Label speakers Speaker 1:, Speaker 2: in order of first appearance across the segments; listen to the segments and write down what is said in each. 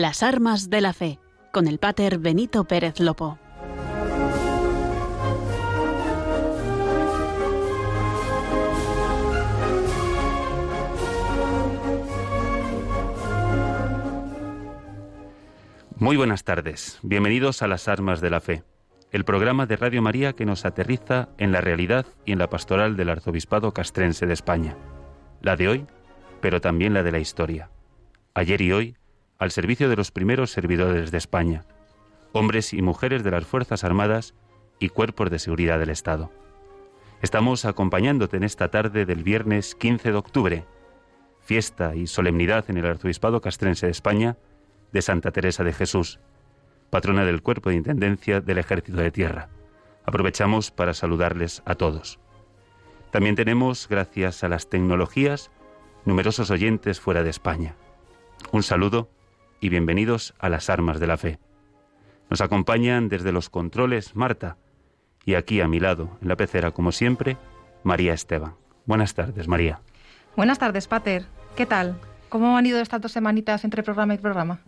Speaker 1: Las armas de la fe, con el pater Benito Pérez Lopo.
Speaker 2: Muy buenas tardes, bienvenidos a Las Armas de la Fe, el programa de Radio María que nos aterriza en la realidad y en la pastoral del Arzobispado Castrense de España, la de hoy, pero también la de la historia, ayer y hoy, al servicio de los primeros servidores de España, hombres y mujeres de las Fuerzas Armadas y cuerpos de seguridad del Estado. Estamos acompañándote en esta tarde del viernes 15 de octubre, fiesta y solemnidad en el Arzobispado Castrense de España, de Santa Teresa de Jesús, patrona del Cuerpo de Intendencia del Ejército de Tierra. Aprovechamos para saludarles a todos. También tenemos, gracias a las tecnologías, numerosos oyentes fuera de España. Un saludo y bienvenidos a las armas de la fe. Nos acompañan desde los controles Marta y aquí a mi lado, en la pecera, como siempre, María Esteban. Buenas tardes, María.
Speaker 3: Buenas tardes, Pater. ¿Qué tal? ¿Cómo han ido estas dos semanitas entre programa y programa?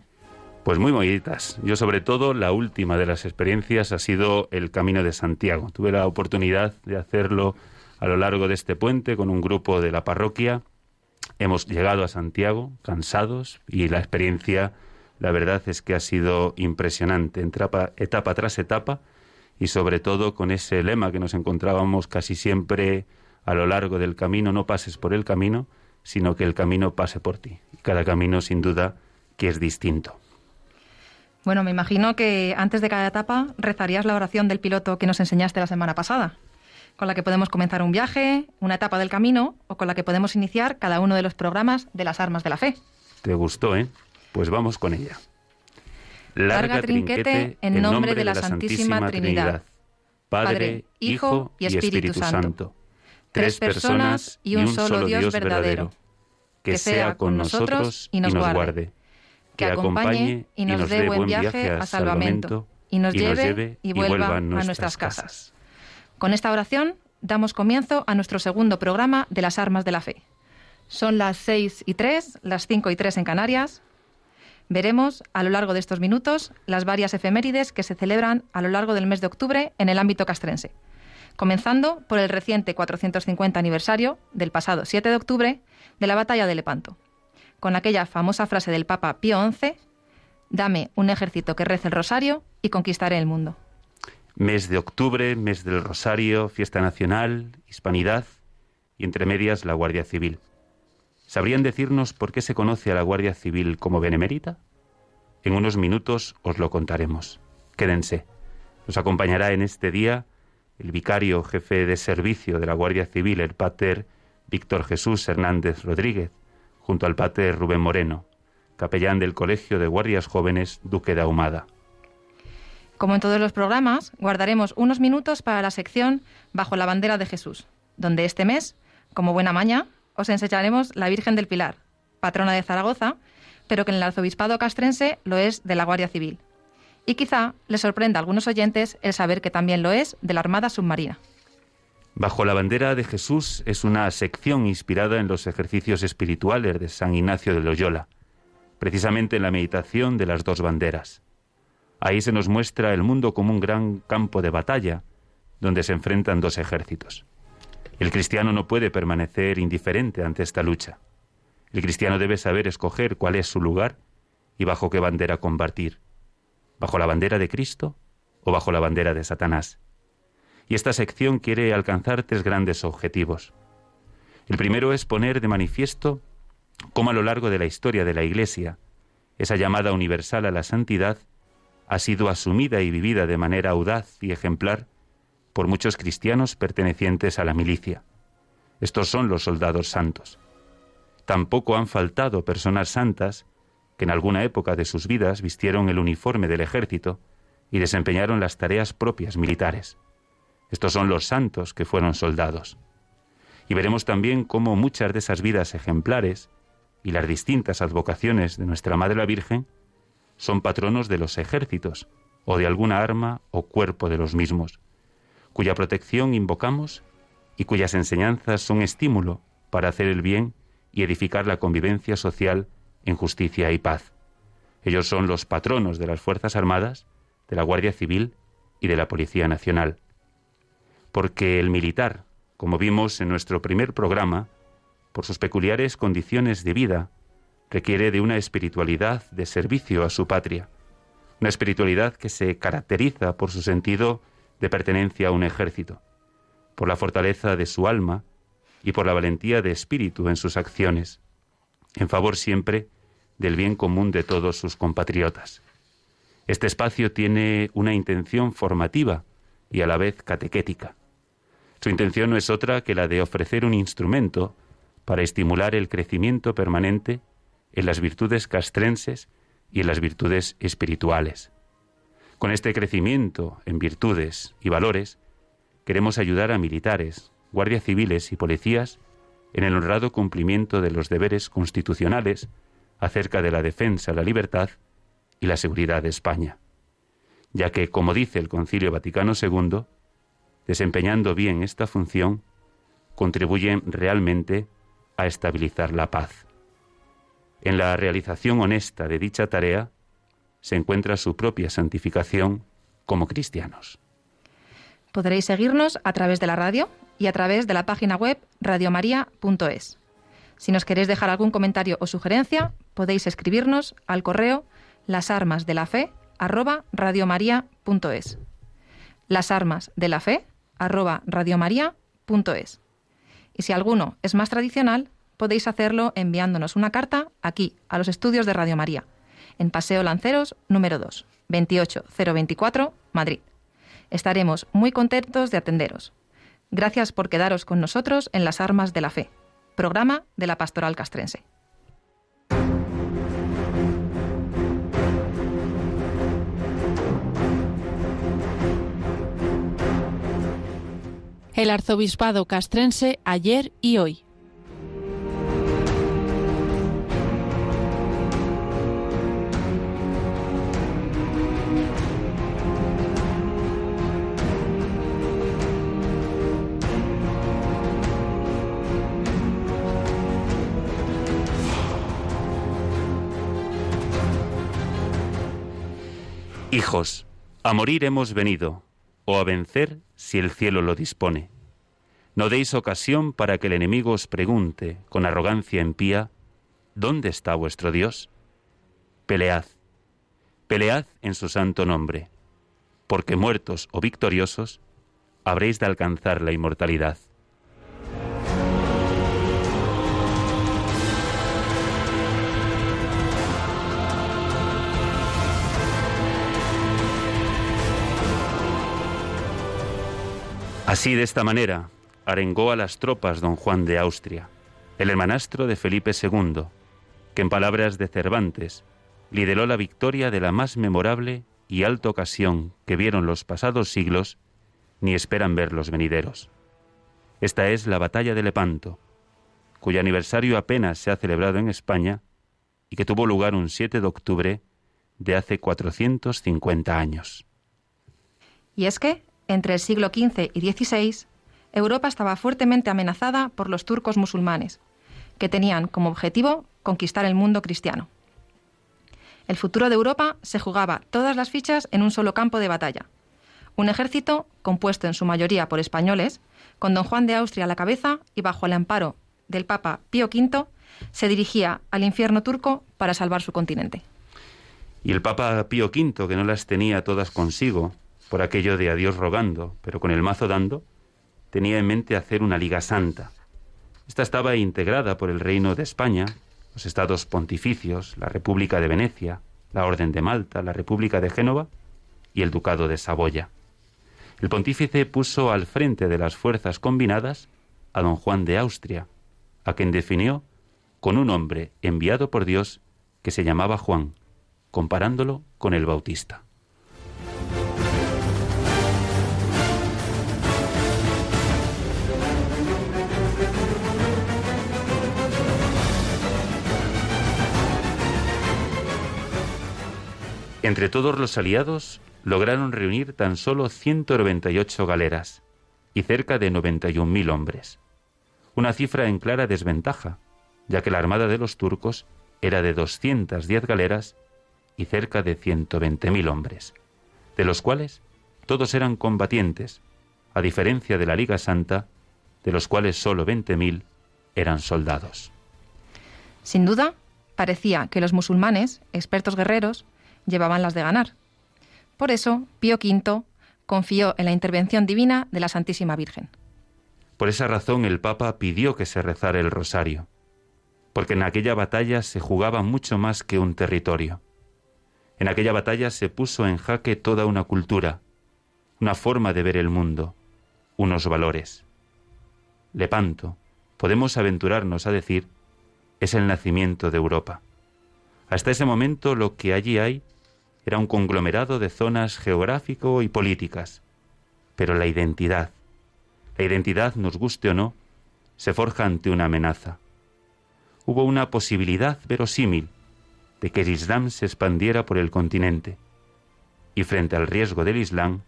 Speaker 2: Pues muy bonitas. Yo sobre todo la última de las experiencias ha sido el Camino de Santiago. Tuve la oportunidad de hacerlo a lo largo de este puente con un grupo de la parroquia. Hemos llegado a Santiago cansados y la experiencia, la verdad es que ha sido impresionante, etapa, etapa tras etapa y sobre todo con ese lema que nos encontrábamos casi siempre a lo largo del camino, no pases por el camino, sino que el camino pase por ti. Cada camino sin duda que es distinto.
Speaker 3: Bueno, me imagino que antes de cada etapa rezarías la oración del piloto que nos enseñaste la semana pasada, con la que podemos comenzar un viaje, una etapa del camino o con la que podemos iniciar cada uno de los programas de las armas de la fe.
Speaker 2: Te gustó, ¿eh? Pues vamos con ella.
Speaker 3: Larga, trinquete, en nombre de la, Santísima, Trinidad,
Speaker 2: Padre, Hijo y Espíritu, Santo. Tres personas y un solo Dios verdadero. Que sea con nosotros y nos guarde
Speaker 3: que acompañe y nos dé buen viaje a salvamento y nos lleve y vuelva a nuestras casas. Con esta oración damos comienzo a nuestro segundo programa de las armas de la fe. Son las seis y tres, las cinco y tres en Canarias. Veremos a lo largo de estos minutos las varias efemérides que se celebran a lo largo del mes de octubre en el ámbito castrense, comenzando por el reciente 450 aniversario del pasado 7 de octubre de la batalla de Lepanto con aquella famosa frase del Papa Pío XI, dame un ejército que rece el rosario y conquistaré el mundo.
Speaker 2: Mes de octubre, mes del rosario, fiesta nacional, hispanidad y entre medias la Guardia Civil. ¿Sabrían decirnos por qué se conoce a la Guardia Civil como benemérita? En unos minutos os lo contaremos. Quédense. Nos acompañará en este día el vicario jefe de servicio de la Guardia Civil, el pater Víctor Jesús Hernández Rodríguez, junto al padre Rubén Moreno, capellán del Colegio de Guardias Jóvenes Duque de Ahumada.
Speaker 3: Como en todos los programas, guardaremos unos minutos para la sección Bajo la bandera de Jesús, donde este mes, como buena maña, os enseñaremos la Virgen del Pilar, patrona de Zaragoza, pero que en el arzobispado castrense lo es de la Guardia Civil. Y quizá les sorprenda a algunos oyentes el saber que también lo es de la Armada Submarina.
Speaker 2: Bajo la bandera de Jesús es una sección inspirada en los ejercicios espirituales de San Ignacio de Loyola, precisamente en la meditación de las dos banderas. Ahí se nos muestra el mundo como un gran campo de batalla, donde se enfrentan dos ejércitos. El cristiano no puede permanecer indiferente ante esta lucha. El cristiano debe saber escoger cuál es su lugar y bajo qué bandera combatir. ¿Bajo la bandera de Cristo o bajo la bandera de Satanás? y esta sección quiere alcanzar tres grandes objetivos. El primero es poner de manifiesto cómo a lo largo de la historia de la Iglesia esa llamada universal a la santidad ha sido asumida y vivida de manera audaz y ejemplar por muchos cristianos pertenecientes a la milicia. Estos son los soldados santos. Tampoco han faltado personas santas que en alguna época de sus vidas vistieron el uniforme del ejército y desempeñaron las tareas propias militares. Estos son los santos que fueron soldados. Y veremos también cómo muchas de esas vidas ejemplares y las distintas advocaciones de nuestra Madre la Virgen son patronos de los ejércitos o de alguna arma o cuerpo de los mismos, cuya protección invocamos y cuyas enseñanzas son estímulo para hacer el bien y edificar la convivencia social en justicia y paz. Ellos son los patronos de las Fuerzas Armadas, de la Guardia Civil y de la Policía Nacional. Porque el militar, como vimos en nuestro primer programa, por sus peculiares condiciones de vida, requiere de una espiritualidad de servicio a su patria, una espiritualidad que se caracteriza por su sentido de pertenencia a un ejército, por la fortaleza de su alma y por la valentía de espíritu en sus acciones, en favor siempre del bien común de todos sus compatriotas. Este espacio tiene una intención formativa y a la vez catequética. Su intención no es otra que la de ofrecer un instrumento para estimular el crecimiento permanente en las virtudes castrenses y en las virtudes espirituales. Con este crecimiento en virtudes y valores, queremos ayudar a militares, guardias civiles y policías en el honrado cumplimiento de los deberes constitucionales acerca de la defensa, la libertad y la seguridad de España, ya que, como dice el Concilio Vaticano II, desempeñando bien esta función, contribuyen realmente a estabilizar la paz. En la realización honesta de dicha tarea se encuentra su propia santificación como cristianos.
Speaker 3: Podréis seguirnos a través de la radio y a través de la página web radiomaria.es. Si nos queréis dejar algún comentario o sugerencia, podéis escribirnos al correo las armas de la fe arroba radiomaria.es. Las armas de la fe arroba radiomaria.es. Y si alguno es más tradicional, podéis hacerlo enviándonos una carta aquí, a los estudios de Radio María, en Paseo Lanceros número 2, 28024, Madrid. Estaremos muy contentos de atenderos. Gracias por quedaros con nosotros en Las Armas de la Fe, programa de la Pastoral Castrense.
Speaker 1: El arzobispado castrense ayer y hoy.
Speaker 2: Hijos, a morir hemos venido, o a vencer si el cielo lo dispone. No deis ocasión para que el enemigo os pregunte, con arrogancia impía, ¿dónde está vuestro Dios? Pelead, pelead en su santo nombre, porque muertos o victoriosos, habréis de alcanzar la inmortalidad. Así, de esta manera, arengó a las tropas don Juan de Austria, el hermanastro de Felipe II, que en palabras de Cervantes lideró la victoria de la más memorable y alta ocasión que vieron los pasados siglos ni esperan ver los venideros. Esta es la batalla de Lepanto, cuyo aniversario apenas se ha celebrado en España y que tuvo lugar un 7 de octubre de hace 450 años.
Speaker 3: Y es que entre el siglo XV y XVI, Europa estaba fuertemente amenazada por los turcos musulmanes, que tenían como objetivo conquistar el mundo cristiano. El futuro de Europa se jugaba todas las fichas en un solo campo de batalla. Un ejército, compuesto en su mayoría por españoles, con don Juan de Austria a la cabeza y bajo el amparo del Papa Pío V, se dirigía al infierno turco para salvar su continente.
Speaker 2: Y el Papa Pío V, que no las tenía todas consigo, por aquello de a Dios rogando, pero con el mazo dando, tenía en mente hacer una Liga Santa. Esta estaba integrada por el Reino de España, los estados pontificios, la República de Venecia, la Orden de Malta, la República de Génova y el Ducado de Saboya. El pontífice puso al frente de las fuerzas combinadas a don Juan de Austria, a quien definió con un hombre enviado por Dios que se llamaba Juan, comparándolo con el Bautista. Entre todos los aliados lograron reunir tan solo 198 galeras y cerca de 91.000 hombres. Una cifra en clara desventaja, ya que la armada de los turcos era de 210 galeras y cerca de 120.000 hombres, de los cuales todos eran combatientes, a diferencia de la Liga Santa, de los cuales solo 20.000 eran soldados.
Speaker 3: Sin duda, parecía que los musulmanes, expertos guerreros, llevaban las de ganar. Por eso, Pío V confió en la intervención divina de la Santísima Virgen.
Speaker 2: Por esa razón el Papa pidió que se rezara el rosario, porque en aquella batalla se jugaba mucho más que un territorio. En aquella batalla se puso en jaque toda una cultura, una forma de ver el mundo, unos valores. Lepanto, podemos aventurarnos a decir, es el nacimiento de Europa. Hasta ese momento lo que allí hay era un conglomerado de zonas geográfico y políticas, pero la identidad, la identidad, nos guste o no, se forja ante una amenaza. Hubo una posibilidad verosímil de que el Islam se expandiera por el continente, y frente al riesgo del Islam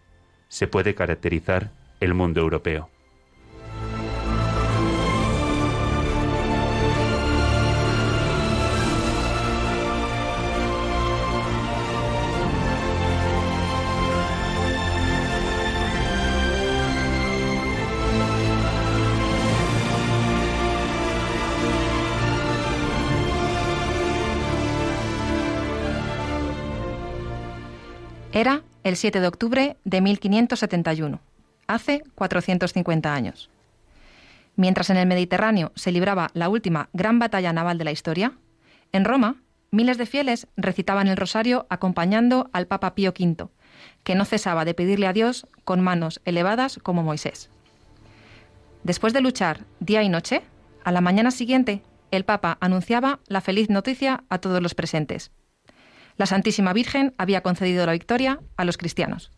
Speaker 2: se puede caracterizar el mundo europeo.
Speaker 3: Era el 7 de octubre de 1571, hace 450 años. Mientras en el Mediterráneo se libraba la última gran batalla naval de la historia, en Roma miles de fieles recitaban el rosario acompañando al Papa Pío V, que no cesaba de pedirle a Dios con manos elevadas como Moisés. Después de luchar día y noche, a la mañana siguiente, el Papa anunciaba la feliz noticia a todos los presentes la Santísima Virgen había concedido la victoria a los cristianos.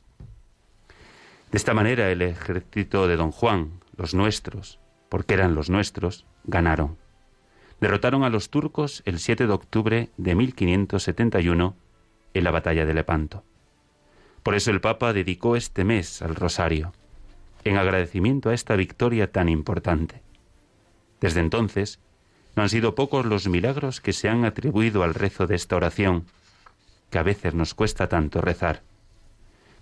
Speaker 2: De esta manera el ejército de don Juan, los nuestros, porque eran los nuestros, ganaron. Derrotaron a los turcos el 7 de octubre de 1571 en la batalla de Lepanto. Por eso el Papa dedicó este mes al rosario, en agradecimiento a esta victoria tan importante. Desde entonces, no han sido pocos los milagros que se han atribuido al rezo de esta oración, que a veces nos cuesta tanto rezar.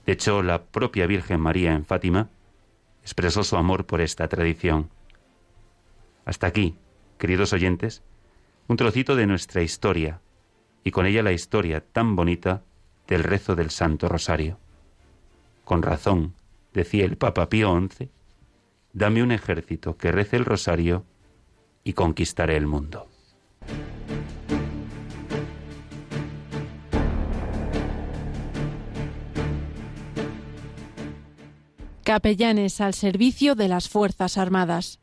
Speaker 2: De hecho, la propia Virgen María en Fátima expresó su amor por esta tradición. Hasta aquí, queridos oyentes, un trocito de nuestra historia y con ella la historia tan bonita del rezo del Santo Rosario. Con razón, decía el Papa Pío XI, dame un ejército que rece el rosario y conquistaré el mundo.
Speaker 1: Capellanes al servicio de las Fuerzas Armadas.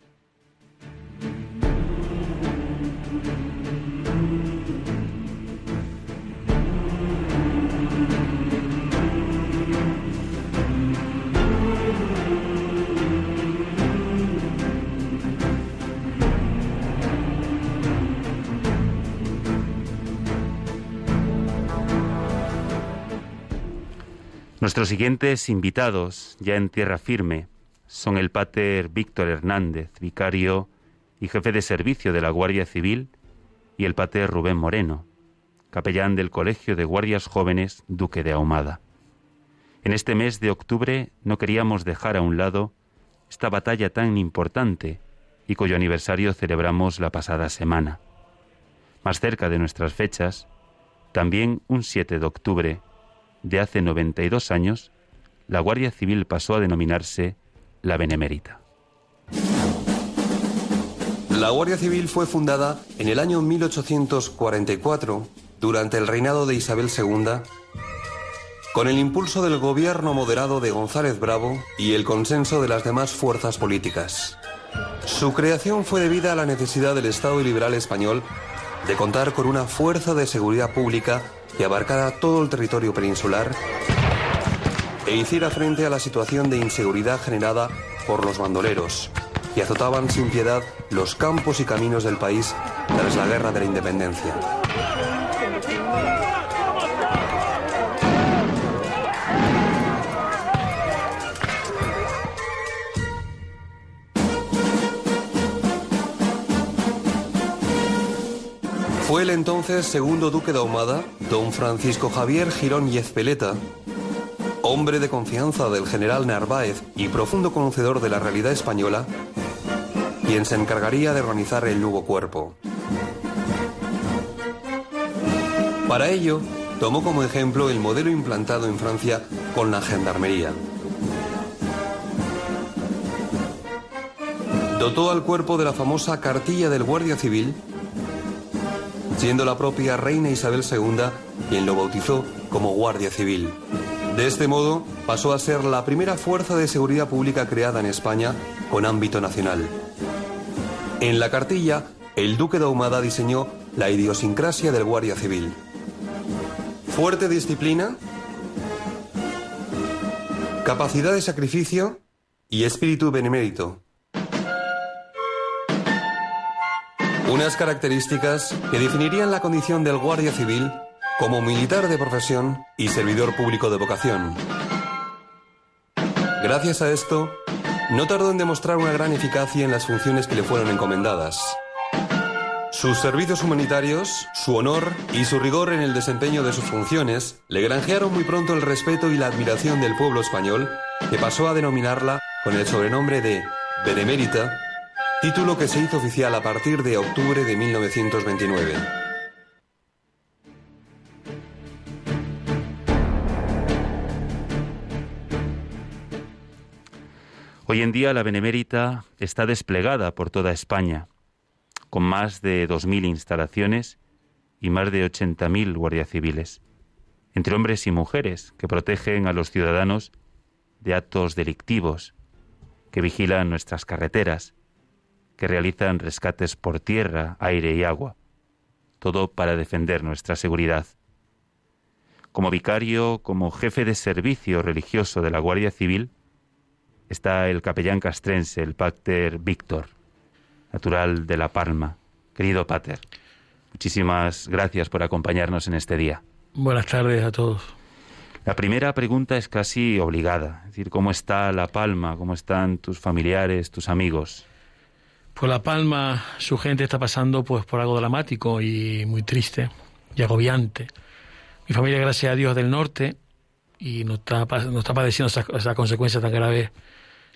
Speaker 2: Nuestros siguientes invitados, ya en tierra firme, son el pater Víctor Hernández, vicario y jefe de servicio de la Guardia Civil, y el pater Rubén Moreno, capellán del Colegio de Guardias Jóvenes Duque de Ahumada. En este mes de octubre no queríamos dejar a un lado esta batalla tan importante y cuyo aniversario celebramos la pasada semana. Más cerca de nuestras fechas, también un 7 de octubre, de hace 92 años, la Guardia Civil pasó a denominarse la Benemérita.
Speaker 4: La Guardia Civil fue fundada en el año 1844, durante el reinado de Isabel II, con el impulso del gobierno moderado de González Bravo y el consenso de las demás fuerzas políticas. Su creación fue debida a la necesidad del Estado liberal español de contar con una fuerza de seguridad pública y abarcara todo el territorio peninsular e hiciera frente a la situación de inseguridad generada por los bandoleros, que azotaban sin piedad los campos y caminos del país tras la guerra de la independencia. Fue el entonces segundo duque de Ahumada, don Francisco Javier Girón y Ezpeleta, hombre de confianza del general Narváez y profundo conocedor de la realidad española, quien se encargaría de organizar el nuevo cuerpo. Para ello, tomó como ejemplo el modelo implantado en Francia con la gendarmería. Dotó al cuerpo de la famosa cartilla del Guardia Civil, siendo la propia reina Isabel II quien lo bautizó como Guardia Civil. De este modo, pasó a ser la primera fuerza de seguridad pública creada en España con ámbito nacional. En la cartilla, el duque de Ahumada diseñó la idiosincrasia del Guardia Civil. Fuerte disciplina, capacidad de sacrificio y espíritu benemérito. Unas características que definirían la condición del Guardia Civil como militar de profesión y servidor público de vocación. Gracias a esto, no tardó en demostrar una gran eficacia en las funciones que le fueron encomendadas. Sus servicios humanitarios, su honor y su rigor en el desempeño de sus funciones le granjearon muy pronto el respeto y la admiración del pueblo español, que pasó a denominarla con el sobrenombre de Benemérita, título que se hizo oficial a partir de octubre de 1929.
Speaker 2: Hoy en día la Benemérita está desplegada por toda España con más de 2.000 instalaciones y más de 80.000 guardias civiles, entre hombres y mujeres que protegen a los ciudadanos de actos delictivos, que vigilan nuestras carreteras, que realizan rescates por tierra, aire y agua, todo para defender nuestra seguridad. Como vicario, como jefe de servicio religioso de la Guardia Civil, está el capellán castrense, el Pater Víctor, natural de La Palma. Querido Pater, muchísimas gracias por acompañarnos en este día.
Speaker 5: Buenas tardes a todos.
Speaker 2: La primera pregunta es casi obligada, es decir, ¿cómo está La Palma? ¿Cómo están tus familiares, tus amigos?
Speaker 5: Pues La Palma, su gente está pasando pues por algo dramático y muy triste y agobiante. Mi familia, gracias a Dios, del norte y no está, no está padeciendo esas, esas consecuencias tan graves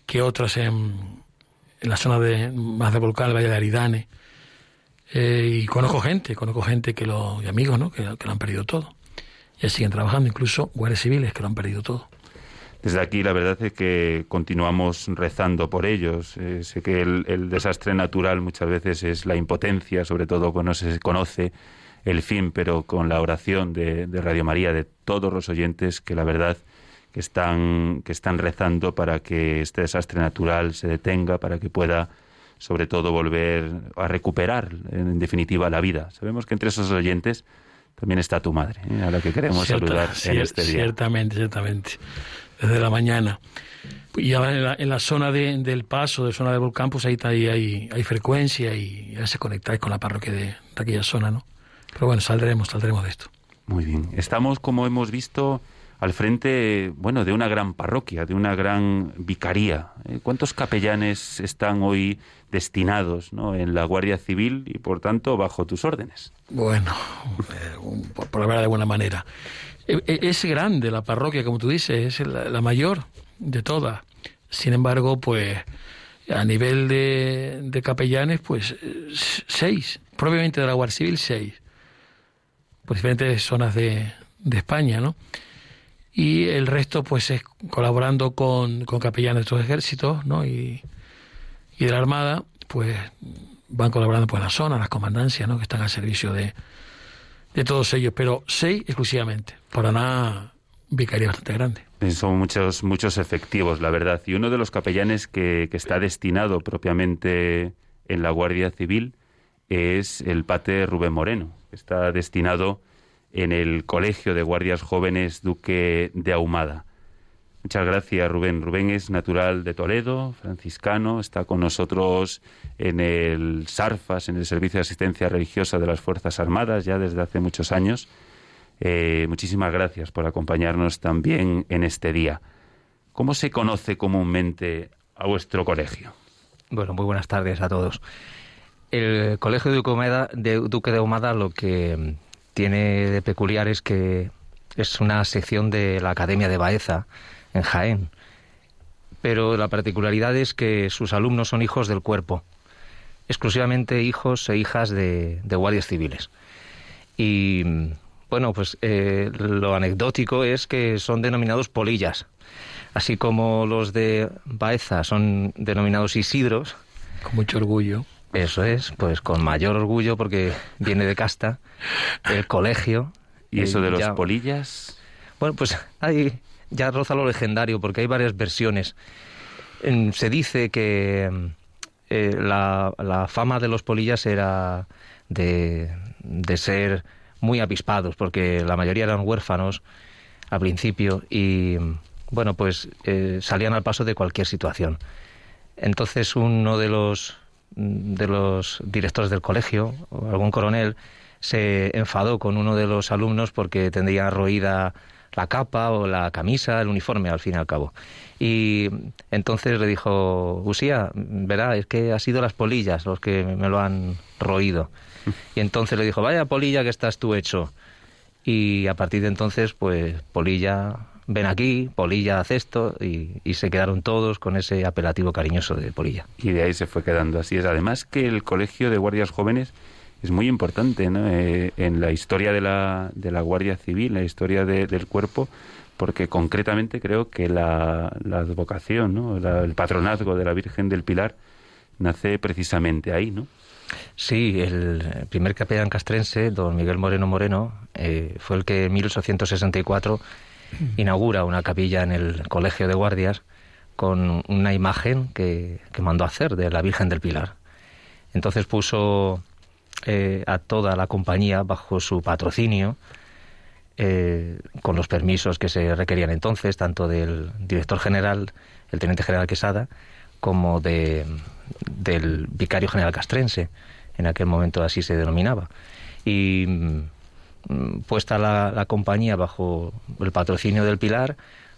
Speaker 5: que otros en, en la zona de, más de Volcán, el Valle de Aridane. Eh, y conozco gente, conozco gente que lo, y amigos, ¿no? Que, lo han perdido todo. Y siguen trabajando, incluso guardias civiles que lo han perdido todo.
Speaker 2: Desde aquí la verdad es que continuamos rezando por ellos. Eh, sé que el, desastre natural muchas veces es la impotencia, sobre todo cuando no se conoce el fin, pero con la oración de, de Radio María, de todos los oyentes, que la verdad que están, que están rezando para que este desastre natural se detenga, para que pueda sobre todo volver a recuperar en definitiva la vida. Sabemos que entre esos oyentes también está tu madre, ¿eh? a la que queremos saludar en este día.
Speaker 5: Ciertamente, ciertamente. Desde la mañana. Y ahora en la, zona del paso, de zona del volcán, pues ahí hay, hay, frecuencia y ya se conectáis con la parroquia de, de aquella zona, ¿no? Pero bueno, saldremos, saldremos de esto.
Speaker 2: Muy bien. Estamos, como hemos visto, al frente, bueno, de una gran parroquia, de una gran vicaría. Eh, ¿Cuántos capellanes están hoy destinados ¿no? en la Guardia Civil y, por tanto, bajo tus órdenes?
Speaker 5: Bueno, eh, por, hablar de alguna manera. E, e, es grande la parroquia, como tú dices, es la, mayor de todas. Sin embargo, pues a nivel de, capellanes, pues seis. Probablemente de la Guardia Civil, seis. Por diferentes zonas de, de España, ¿no? y el resto pues es colaborando con, capellanes de estos ejércitos ¿no? y, de la Armada, pues van colaborando pues la zona, las comandancias, ¿no? que están al servicio de, de todos ellos, pero seis exclusivamente, para nada vicaría bastante grande.
Speaker 2: Son muchos, muchos efectivos, la verdad. Y uno de los capellanes que, que está destinado propiamente en la Guardia Civil es el pate Rubén Moreno, que está destinado en el Colegio de Guardias Jóvenes Duque de Ahumada. Muchas gracias, Rubén. Rubén es natural de Toledo, franciscano, está con nosotros en el SARFAS, en el Servicio de Asistencia Religiosa de las Fuerzas Armadas, ya desde hace muchos años. Eh, muchísimas gracias por acompañarnos también en este día. ¿Cómo se conoce comúnmente a vuestro colegio?
Speaker 6: Bueno, muy buenas tardes a todos. El Colegio de Duque de Humada lo que tiene de peculiar es que es una sección de la Academia de Baeza en Jaén. Pero la particularidad es que sus alumnos son hijos del cuerpo, exclusivamente hijos e hijas de, guardias civiles. Y bueno, pues eh, lo anecdótico es que son denominados polillas, así como los de Baeza son denominados Isidros.
Speaker 5: Con mucho orgullo.
Speaker 6: Eso es, pues con mayor orgullo porque viene de casta, el colegio.
Speaker 2: ¿Y eso de los polillas?
Speaker 6: Bueno, pues hay ya roza lo legendario porque hay varias versiones. Se dice que eh, la, la, fama de los polillas era de, de ser muy avispados porque la mayoría eran huérfanos al principio y bueno pues eh, salían al paso de cualquier situación. Entonces uno de los de los directores del colegio, o algún coronel, se enfadó con uno de los alumnos porque tendría roída la capa o la camisa, el uniforme, al fin y al cabo. Y entonces le dijo, Usía, verá, es que ha sido las polillas los que me lo han roído. Y entonces le dijo, vaya polilla que estás tú hecho. Y a partir de entonces, pues polilla ven aquí, Polilla hace esto, y, se quedaron todos con ese apelativo cariñoso de Polilla.
Speaker 2: Y de ahí se fue quedando, así es. Además que el Colegio de Guardias Jóvenes es muy importante ¿no? Eh, en la historia de la, de la Guardia Civil, la historia del cuerpo, porque concretamente creo que la, la advocación, ¿no? el patronazgo de la Virgen del Pilar nace precisamente ahí, ¿no?
Speaker 6: Sí, el primer capellán castrense, don Miguel Moreno Moreno, eh, fue el que en 1864 inaugura una capilla en el Colegio de Guardias con una imagen que, que mandó hacer de la Virgen del Pilar. Entonces puso eh, a toda la compañía bajo su patrocinio, eh, con los permisos que se requerían entonces, tanto del director general, el teniente general Quesada, como de, del vicario general castrense, en aquel momento así se denominaba. Y Mm, puesta la, compañía bajo el patrocinio del Pilar,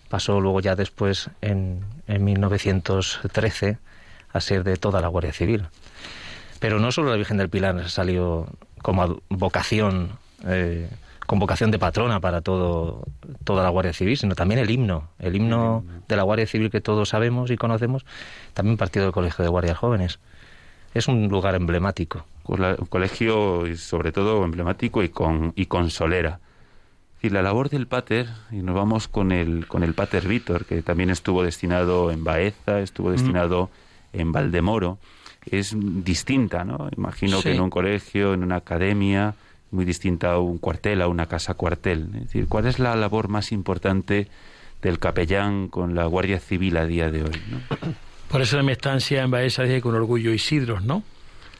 Speaker 6: pasó luego ya después, en, en 1913, a ser de toda la Guardia Civil. Pero no solo la Virgen del Pilar salió como vocación, eh, con vocación de patrona para todo, toda la Guardia Civil, sino también el himno. El himno de la Guardia Civil que todos sabemos y conocemos, también partido del Colegio de Guardias Jóvenes. Es un lugar emblemático
Speaker 2: un colegio sobre todo emblemático y con, y con solera. Y la labor del pater, y nos vamos con el, con el pater Víctor, que también estuvo destinado en Baeza, estuvo mm. destinado en Valdemoro, es distinta, ¿no? Imagino que en un colegio, en una academia, muy distinta a un cuartel, a una casa cuartel. Es decir, ¿cuál es la labor más importante del capellán con la Guardia Civil a día de hoy?
Speaker 5: Por eso en mi estancia en Baeza dije con orgullo Isidros, ¿no?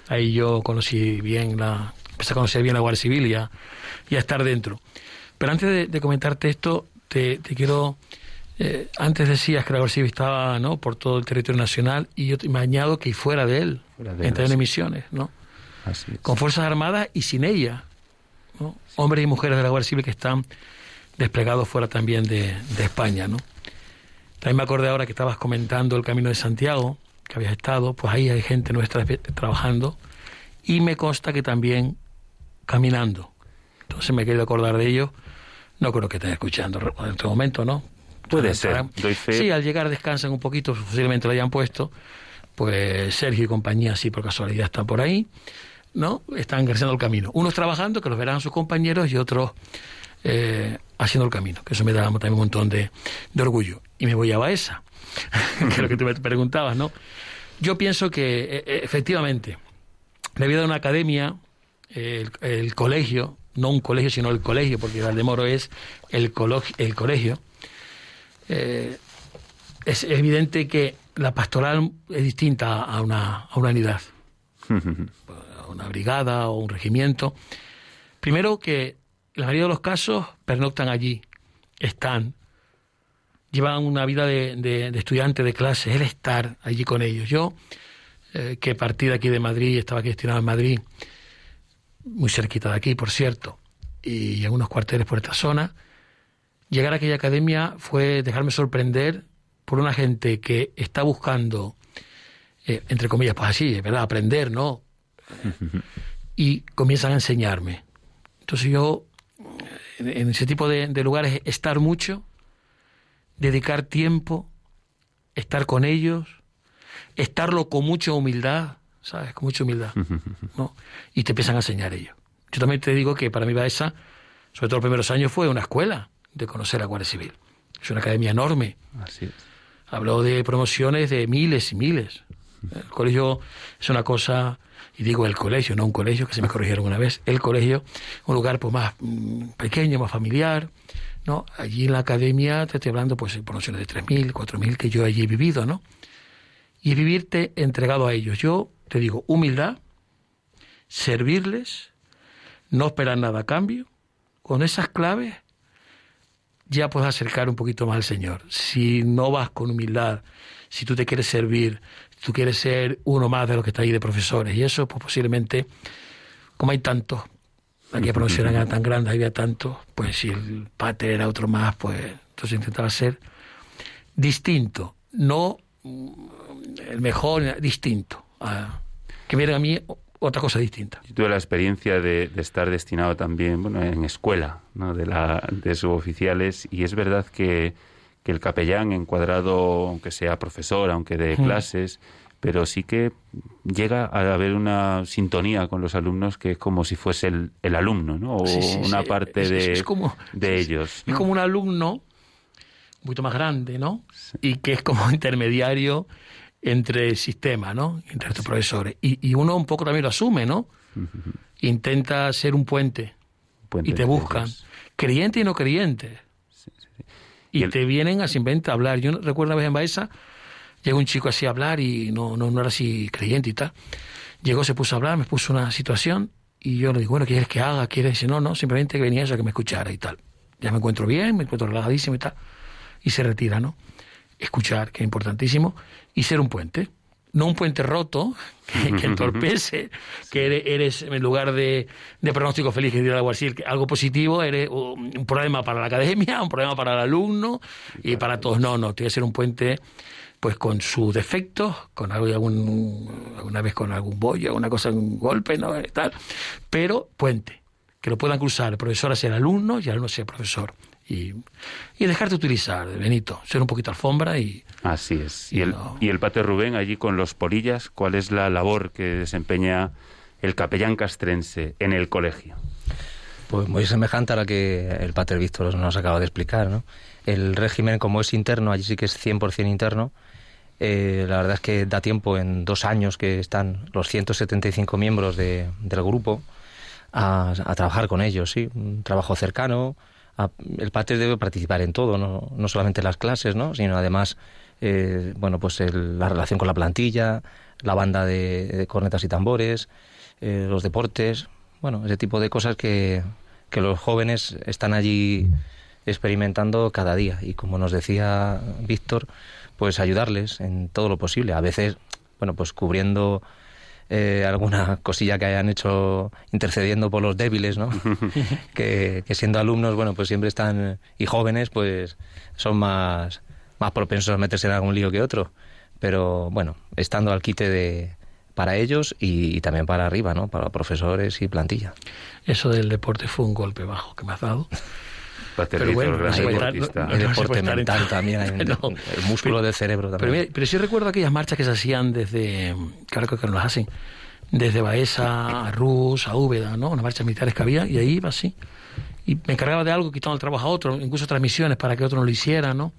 Speaker 5: Ahí yo conocí bien la, empecé a conocer bien la Guardia Civil y a, estar dentro. Pero antes de, comentarte esto, te, quiero eh, antes decías que la Guardia Civil estaba ¿no? por todo el territorio nacional y yo me añado que fuera de él, fuera en misiones, ¿no? Con Fuerzas Armadas y sin ella. Hombres y mujeres de la Guardia Civil que están desplegados fuera también de, de España, ¿no? También me acordé ahora que estabas comentando el Camino de Santiago, que habías estado, pues ahí hay gente nuestra trabajando y me consta que también caminando. Entonces me querido acordar de ello. No creo que estén escuchando en este momento, ¿no?
Speaker 2: Puede ser.
Speaker 5: Sí, al llegar descansan un poquito, posiblemente lo hayan puesto. Pues Sergio y compañía, sí, por casualidad están por ahí, ¿no? Están creciendo el camino. Unos trabajando, que los verán sus compañeros, y otros eh, haciendo el camino, que eso me da también un montón de, de orgullo. Y me voy a Baeza que es lo que tú me preguntabas, ¿no? Yo pienso que e, e, efectivamente, debido a una academia, el, colegio, no un colegio, sino el colegio, porque Valdemoro es el, el colegio, eh, es evidente que la pastoral es distinta a una, a una unidad, a una brigada o un regimiento. Primero que la mayoría de los casos pernoctan allí, están, llevan una vida de, de, estudiante de clase, el estar allí con ellos. Yo, eh, que partí de aquí de Madrid, estaba aquí destinado en Madrid, muy cerquita de aquí, por cierto, y en unos cuarteles por esta zona, llegar a aquella academia fue dejarme sorprender por una gente que está buscando, eh, entre comillas, pues así, ¿verdad? Aprender, ¿no? y comienzan a enseñarme. Entonces yo, en ese tipo de, de lugares, estar mucho, dedicar tiempo, estar con ellos, estarlo con mucha humildad, ¿sabes? Con mucha humildad, ¿no? Y te empiezan a enseñar ellos. Yo también te digo que para mí Baeza, sobre todo los primeros años, fue una escuela de conocer la Guardia Civil. Es una academia enorme.
Speaker 2: Así es.
Speaker 5: Habló de promociones de miles y miles. El colegio es una cosa, y digo el colegio, no un colegio, que se me corrigieron una vez, el colegio, un lugar pues más mm, pequeño, más familiar, ¿no? Allí en la academia te estoy hablando pues de promociones de 3.000, 4.000 que yo allí he vivido, ¿no? Y vivirte entregado a ellos. Yo te digo, humildad, servirles, no esperar nada a cambio, con esas claves ya puedes acercar un poquito más al Señor. Si no vas con humildad, si tú te quieres servir, si tú quieres ser uno más de los que está ahí de profesores, y eso, pues posiblemente, como hay tantos, aquella profesión era tan grande, había tantos, pues si el pater era otro más, pues entonces intentaba ser distinto, no el mejor, distinto. que viera a mí otra cosa distinta.
Speaker 2: Yo tuve la experiencia de, estar destinado también bueno, en escuela ¿no? de, la, de suboficiales y es verdad que, que, el capellán encuadrado, aunque sea profesor, aunque de clases, pero sí que llega a haber una sintonía con los alumnos que es como si fuese el, el alumno, ¿no? O una parte de, como, de ellos.
Speaker 5: Es como un alumno un poquito más grande, ¿no? Y que es como intermediario entre el sistema, ¿no? Entre estos profesores. Y, uno un poco también lo asume, ¿no? Intenta ser un puente. y te buscan. Creyente y no creyente. y, te vienen a simplemente hablar. Yo recuerdo una vez en Baeza, llegó un chico así a hablar y no, no, no era así creyente y tal. Llegó, se puso a hablar, me puso una situación y yo le digo, bueno, ¿qué quieres que haga? ¿Quieres? Dice, no, no, simplemente que venía eso a que me escuchara y tal. Ya me encuentro bien, me encuentro relajadísimo y tal. Y se retira, ¿no? Escuchar, que es importantísimo y ser un puente. No un puente roto que, entorpece, que eres, en lugar de, de pronóstico feliz, que diría algo así, algo positivo, eres un problema para la academia, un problema para el alumno y para todos. No, no, tiene que ser un puente pues con sus defectos, con algo, algún, alguna vez con algún bollo, una cosa, un golpe, ¿no? tal, pero puente, que lo puedan cruzar el profesor hacia el alumno y el alumno hacia el profesor y, y dejarte utilizar, Benito, ser un poquito alfombra y...
Speaker 2: Así es. Y, el, y el Pater Rubén allí con los polillas, ¿cuál es la labor que desempeña el capellán castrense en el colegio?
Speaker 6: Pues muy semejante a la que el Pater Víctor nos acaba de explicar, ¿no? El régimen, como es interno, allí sí que es 100% interno, eh, la verdad es que da tiempo en dos años que están los 175 miembros de, del grupo a, a, trabajar con ellos, sí, un trabajo cercano, el pater debe participar en todo, no, no solamente en las clases, ¿no? sino además eh, bueno, pues la relación con la plantilla, la banda de, cornetas y tambores, eh, los deportes, bueno, ese tipo de cosas que, que los jóvenes están allí experimentando cada día. Y como nos decía Víctor, pues ayudarles en todo lo posible. A veces, bueno, pues cubriendo eh, alguna cosilla que hayan hecho intercediendo por los débiles, ¿no? que, siendo alumnos, bueno, pues siempre están, y jóvenes, pues son más, más propensos a meterse en algún lío que otro. Pero bueno, estando al quite de, para ellos y, también para arriba, ¿no? Para profesores y plantilla.
Speaker 5: Eso del deporte fue un golpe bajo que me has dado.
Speaker 2: Pero bueno,
Speaker 6: el deporte mental también, el músculo del cerebro también.
Speaker 5: Pero, sí recuerdo aquellas marchas que se hacían desde, claro que no las hacen, desde Baeza a Rus, a Úbeda, ¿no? Unas marchas militares que había y ahí iba así. Y me encargaba de algo, quitando el trabajo a otro, incluso transmisiones para que otro no lo hiciera, ¿no?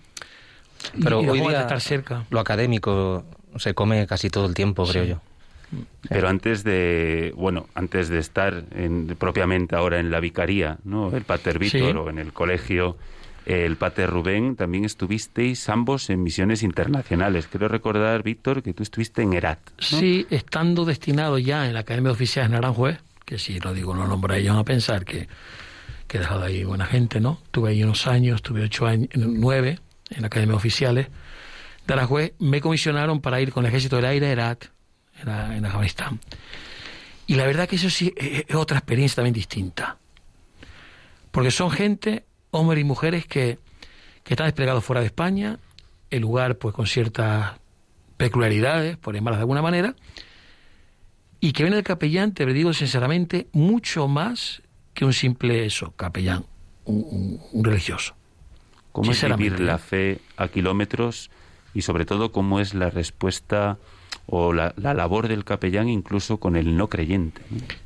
Speaker 6: Pero hoy día estar cerca. lo académico se come casi todo el tiempo, creo yo.
Speaker 2: Pero antes de, bueno, antes de estar en, propiamente ahora en la vicaría, ¿no? El Pater Víctor o en el colegio, el Pater Rubén, también estuvisteis ambos en misiones internacionales. Quiero recordar, Víctor, que tú estuviste en Herat.
Speaker 5: Sí, estando destinado ya en la Academia de Oficiales en Aranjuez, que si lo digo, no nombra ellos a pensar que, que he dejado ahí buena gente, ¿no? Tuve ahí unos años, tuve ocho años, nueve en la Academia de Oficiales de Aranjuez. Me comisionaron para ir con el Ejército del Aire a Herat en Afganistán. Y la verdad que eso sí es otra experiencia también distinta. Porque son gente, hombres y mujeres, que, que están desplegados fuera de España, el lugar pues con ciertas peculiaridades, por llamarlas de alguna manera, y que ven el capellán, te digo sinceramente, mucho más que un simple eso, capellán, un, religioso.
Speaker 2: ¿Cómo es vivir la fe a kilómetros y sobre todo cómo es la respuesta o la, labor del capellán incluso con el no creyente?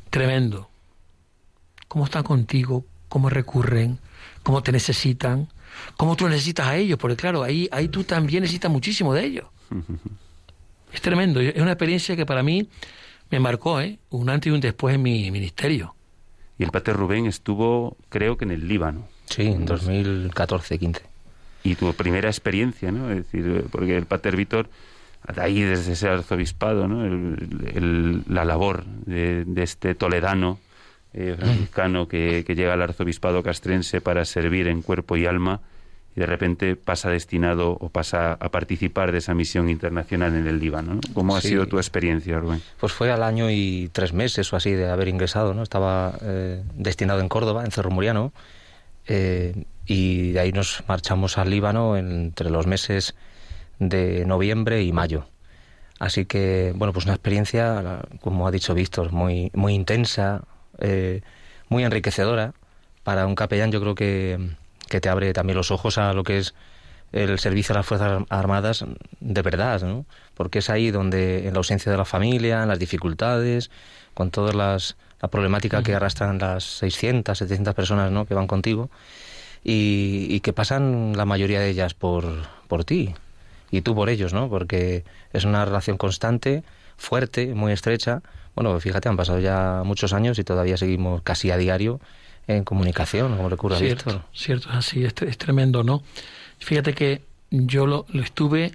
Speaker 5: Tremendo. ¿Cómo están contigo? ¿Cómo recurren? ¿Cómo te necesitan? ¿Cómo tú necesitas a ellos? Porque claro, ahí, ahí tú también necesitas muchísimo de ellos. es tremendo. Es una experiencia que para mí me marcó, ¿eh? Un antes y un después en mi ministerio.
Speaker 2: Y el Pater Rubén estuvo, creo que en el Líbano.
Speaker 6: Sí, en 2014-15.
Speaker 2: Y tu primera experiencia, ¿no? Es decir, porque el Pater Víctor, ahí desde ese arzobispado, ¿no? la labor de, este toledano eh, franciscano que, que, llega al arzobispado castrense para servir en cuerpo y alma y de repente pasa destinado o pasa a participar de esa misión internacional en el Líbano. ¿Cómo ha sido tu experiencia, Rubén?
Speaker 6: Pues fue al año y tres meses o así de haber ingresado. ¿no? Estaba eh, destinado en Córdoba, en Cerro Muriano, eh, y de ahí nos marchamos al Líbano entre los meses de noviembre y mayo. Así que, bueno, pues una experiencia, como ha dicho Víctor, muy, muy intensa, eh, muy enriquecedora. Para un capellán yo creo que que te abre también los ojos a lo que es el servicio a las Fuerzas Armadas de verdad, ¿no? Porque es ahí donde, en la ausencia de la familia, en las dificultades, con toda las, la problemática que arrastran las 600, 700 personas ¿no? que van contigo, y, que pasan la mayoría de ellas por, por ti, y tú por ellos, ¿no? Porque es una relación constante, fuerte, muy estrecha. Bueno, fíjate, han pasado ya muchos años y todavía seguimos casi a diario en comunicación, como le ocurre
Speaker 5: cierto,
Speaker 6: a Víctor.
Speaker 5: Cierto, es así, es, tremendo, ¿no? Fíjate que yo lo, estuve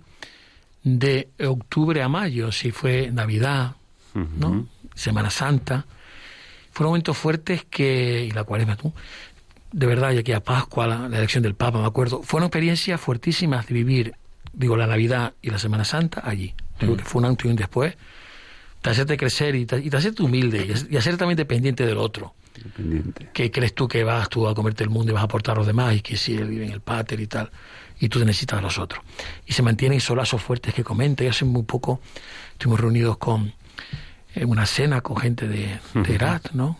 Speaker 5: de octubre a mayo, si fue Navidad, ¿no? Semana Santa. Fueron momentos fuertes que, y la cuaresma tú, de verdad, y aquí a Pascua, la, elección del Papa, me acuerdo, fueron experiencias fuertísimas de vivir, digo, la Navidad y la Semana Santa allí. Digo que fue un antes y un después, de hacerte crecer y, y de hacerte humilde y, y hacerte también dependiente del otro. ¿Qué crees tú que vas tú a comerte el mundo y vas a aportar a los demás? Y que si él vive en el pater y tal, y tú te necesitas a los otros. Y se mantienen solazos fuertes que comenta. Y hace muy poco estuvimos reunidos con en una cena con gente de, de ¿no?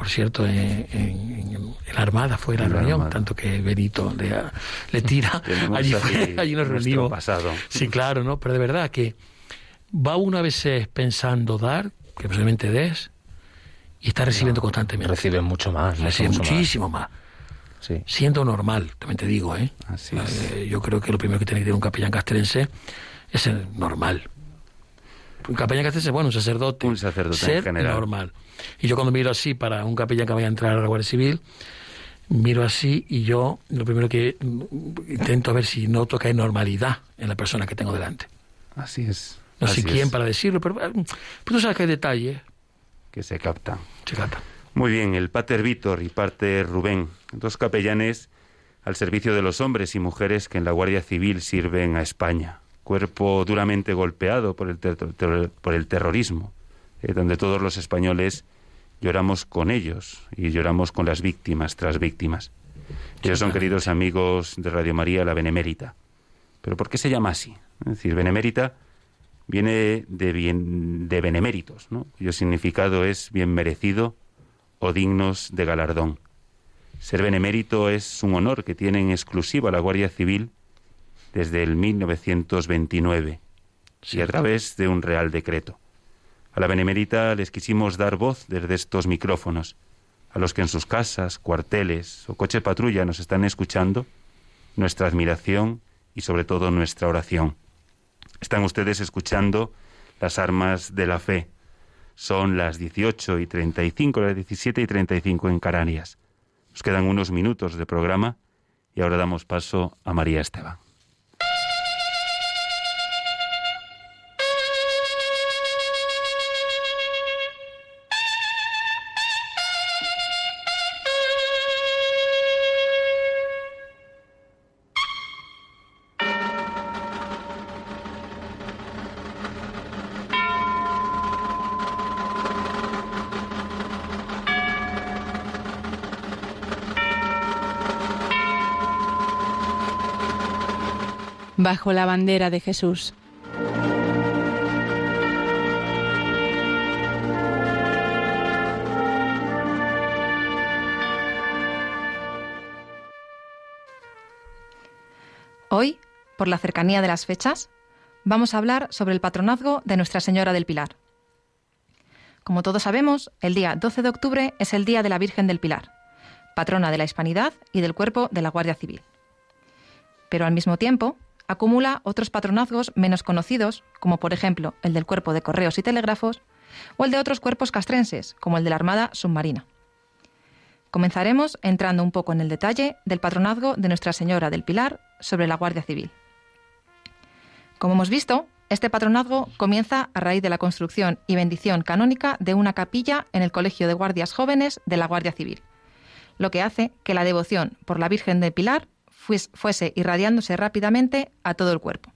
Speaker 5: Por cierto, en, la Armada fue la, reunión, tanto que Benito le, tira. allí, allí nos reunimos.
Speaker 2: Pasado.
Speaker 5: Sí, claro, ¿no? Pero de verdad que va uno a veces pensando dar, que posiblemente des, y está recibiendo constantemente.
Speaker 6: Recibe mucho más.
Speaker 5: Recibe muchísimo más. Siendo normal, también te digo, ¿eh?
Speaker 2: Así
Speaker 5: eh, yo creo que lo primero que tiene que tener un capellán castrense es el normal. Un capellán castrense, bueno, un sacerdote.
Speaker 2: Un sacerdote ser general.
Speaker 5: normal. Y yo cuando miro así para un capellán que vaya a entrar a la Guardia Civil, miro así y yo lo primero que intento ver si noto que hay normalidad en la persona que tengo delante.
Speaker 2: Así es.
Speaker 5: No sé quién para decirlo, pero, pero tú sabes que hay detalles
Speaker 2: que se capta.
Speaker 5: Se capta.
Speaker 2: Muy bien, el Pater Víctor y Pater Rubén, dos capellanes al servicio de los hombres y mujeres que en la Guardia Civil sirven a España. Cuerpo duramente golpeado por el, por el terrorismo, eh, donde todos los españoles lloramos con ellos y lloramos con las víctimas tras víctimas. Ellos son queridos amigos de Radio María, la Benemérita. ¿Pero por qué se llama así? Es decir, Benemérita viene de, bien, de beneméritos, ¿no? cuyo significado es bien merecido o dignos de galardón. Ser benemérito es un honor que tiene en exclusiva la Guardia Civil desde el 1929 y a través de un real decreto. La benemérita les quisimos dar voz desde estos micrófonos. A los que en sus casas, cuarteles o coche patrulla nos están escuchando, nuestra admiración y sobre todo nuestra oración. Están ustedes escuchando las armas de la fe. Son las 18 y 35, las 17 y 35 en Canarias. Nos quedan unos minutos de programa y ahora damos paso a María Esteban.
Speaker 1: bajo la bandera de Jesús.
Speaker 3: Hoy, por la cercanía de las fechas, vamos a hablar sobre el patronazgo de Nuestra Señora del Pilar. Como todos sabemos, el día 12 de octubre es el Día de la Virgen del Pilar, patrona de la Hispanidad y del cuerpo de la Guardia Civil. Pero al mismo tiempo, acumula otros patronazgos menos conocidos, como por ejemplo el del Cuerpo de Correos y Telégrafos, o el de otros cuerpos castrenses, como el de la Armada Submarina. Comenzaremos entrando un poco en el detalle del patronazgo de Nuestra Señora del Pilar sobre la Guardia Civil. Como hemos visto, este patronazgo comienza a raíz de la construcción y bendición canónica de una capilla en el Colegio de Guardias Jóvenes de la Guardia Civil, lo que hace que la devoción por la Virgen del Pilar fuese irradiándose rápidamente a todo el cuerpo.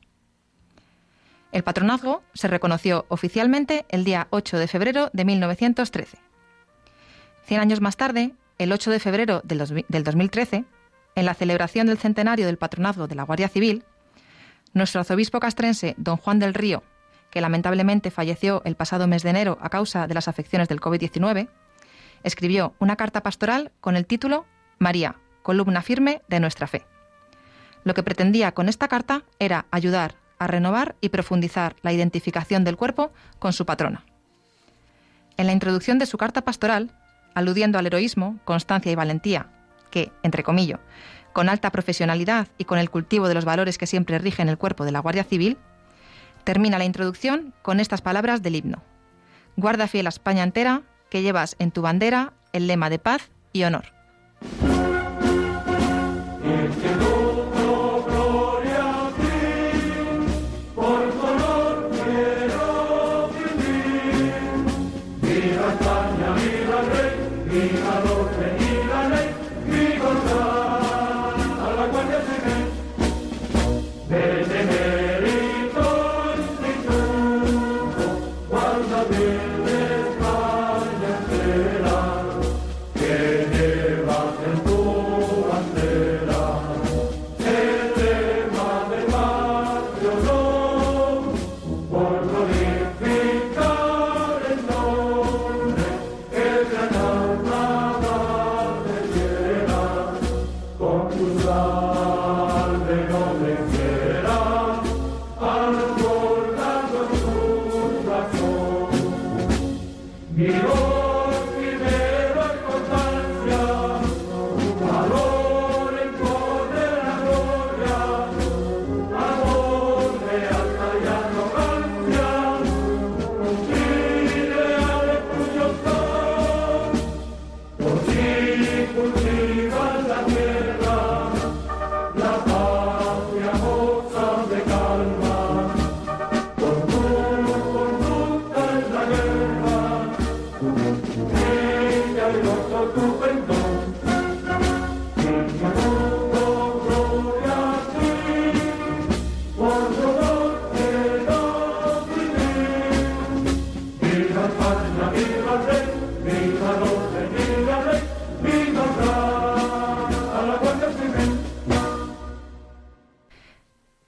Speaker 3: El patronazgo se reconoció oficialmente el día 8 de febrero de 1913. Cien años más tarde, el 8 de febrero del 2013, en la celebración del centenario del patronazgo de la Guardia Civil, nuestro arzobispo castrense, don Juan del Río, que lamentablemente falleció el pasado mes de enero a causa de las afecciones del COVID-19, escribió una carta pastoral con el título María, columna firme de nuestra fe. Lo que pretendía con esta carta era ayudar a renovar y profundizar la identificación del cuerpo con su patrona. En la introducción de su carta pastoral, aludiendo al heroísmo, constancia y valentía, que, entre comillas, con alta profesionalidad y con el cultivo de los valores que siempre rigen el cuerpo de la Guardia Civil, termina la introducción con estas palabras del himno. Guarda fiel a España entera, que llevas en tu bandera el lema de paz y honor.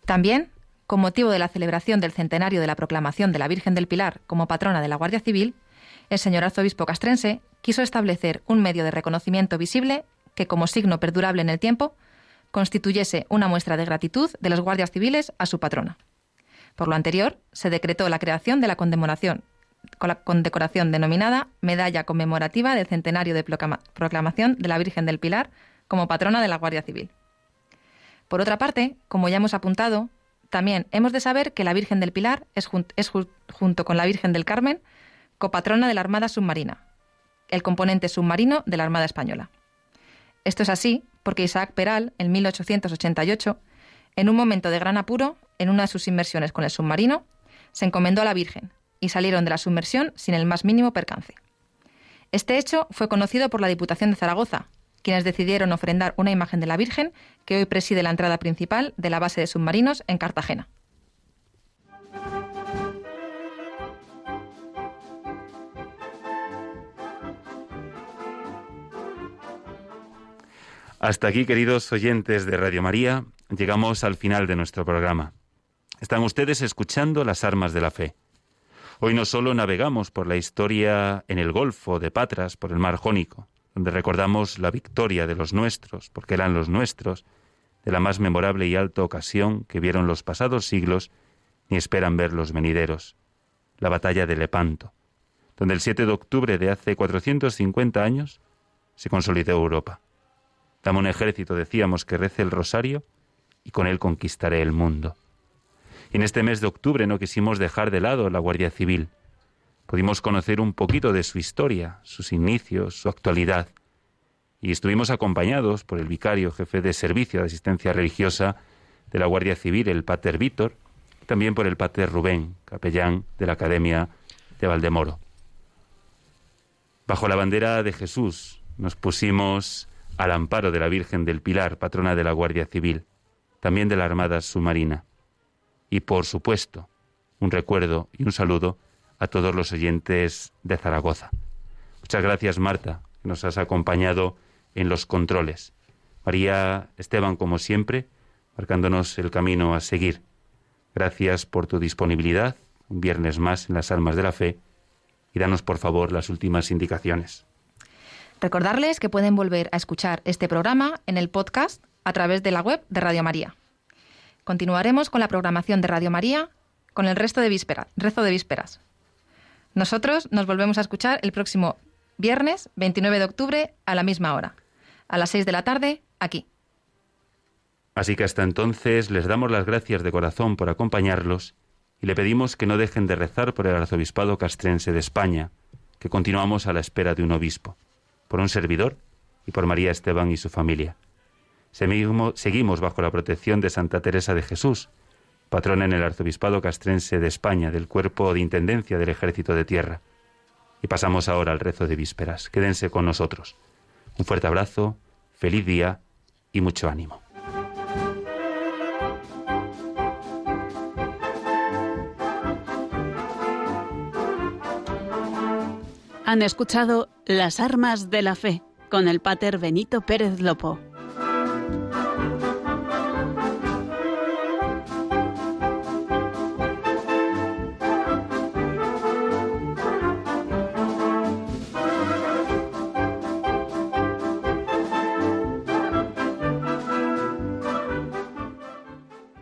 Speaker 3: También, con motivo de la celebración del centenario de la proclamación de la Virgen del Pilar como patrona de la Guardia Civil, el señor arzobispo castrense quiso establecer un medio de reconocimiento visible que, como signo perdurable en el tiempo, constituyese una muestra de gratitud de los guardias civiles a su patrona. Por lo anterior, se decretó la creación de la condecoración, con la condecoración denominada Medalla Conmemorativa del Centenario de Proclamación de la Virgen del Pilar como patrona de la Guardia Civil. Por otra parte, como ya hemos apuntado, también hemos de saber que la Virgen del Pilar es, junto con la Virgen del Carmen copatrona de la Armada Submarina, el componente submarino de la Armada Española. Esto es así porque Isaac Peral, en 1888, en un momento de gran apuro, en una de sus inmersiones con el submarino, se encomendó a la Virgen y salieron de la submersión sin el más mínimo percance. Este hecho fue conocido por la Diputación de Zaragoza, quienes decidieron ofrendar una imagen de la Virgen que hoy preside la entrada principal de la base de submarinos en Cartagena.
Speaker 2: Hasta aquí, queridos oyentes de Radio María, llegamos al final de nuestro programa. Están ustedes escuchando las armas de la fe. Hoy no solo navegamos por la historia en el Golfo de Patras, por el mar Jónico, donde recordamos la victoria de los nuestros, porque eran los nuestros, de la más memorable y alta ocasión que vieron los pasados siglos ni esperan ver los venideros, la batalla de Lepanto, donde el 7 de octubre de hace 450 años se consolidó Europa. Dame un ejército, decíamos, que rece el rosario y con él conquistaré el mundo. Y en este mes de octubre no quisimos dejar de lado la Guardia Civil. Pudimos conocer un poquito de su historia, sus inicios, su actualidad, y estuvimos acompañados por el vicario jefe de servicio de asistencia religiosa de la Guardia Civil, el Pater Víctor, y también por el Pater Rubén, capellán de la Academia de Valdemoro. Bajo la bandera de Jesús nos pusimos al amparo de la Virgen del Pilar, patrona de la Guardia Civil, también de la Armada Submarina. Y por supuesto, un recuerdo y un saludo a todos los oyentes de Zaragoza. Muchas gracias, Marta, que nos has acompañado en los controles. María Esteban, como siempre, marcándonos el camino a seguir. Gracias por tu disponibilidad, un viernes más en las almas de la fe, y danos por favor las últimas indicaciones.
Speaker 3: Recordarles que pueden volver a escuchar este programa en el podcast a través de la web de Radio María. Continuaremos con la programación de Radio María con el resto de rezo de vísperas. Nosotros nos volvemos a escuchar el próximo viernes 29 de octubre a la misma hora a las seis de la tarde, aquí.
Speaker 2: Así que hasta entonces les damos las gracias de corazón por acompañarlos y le pedimos que no dejen de rezar por el arzobispado castrense de España, que continuamos a la espera de un obispo, por un servidor y por María Esteban y su familia. Seguimos bajo la protección de Santa Teresa de Jesús, patrona en el arzobispado castrense de España del cuerpo de intendencia del ejército de tierra. Y pasamos ahora al rezo de vísperas. Quédense con nosotros. Un fuerte abrazo, feliz día y mucho ánimo.
Speaker 1: Han escuchado Las Armas de la Fe con el Pater Benito Pérez Lopo.